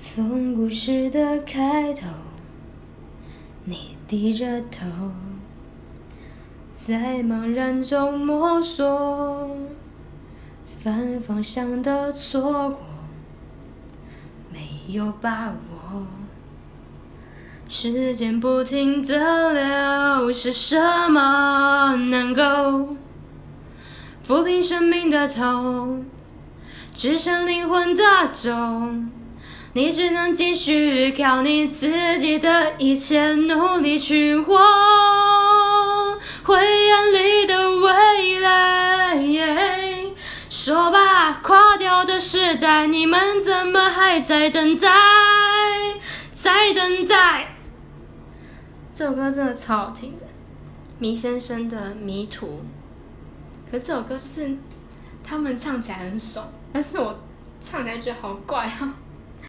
从故事的开头，你低着头，在茫然中摸索，反方向的错过，没有把握。时间不停的流，是什么能够抚平生命的痛，支撑灵魂的钟？你只能继续靠你自己的一切努力去活，灰暗里的未来。说吧，垮掉的时代，你们怎么还在等待？在等待。这首歌真的超好听的，迷先生的《迷途》。可这首歌就是他们唱起来很爽，但是我唱起来觉得好怪啊。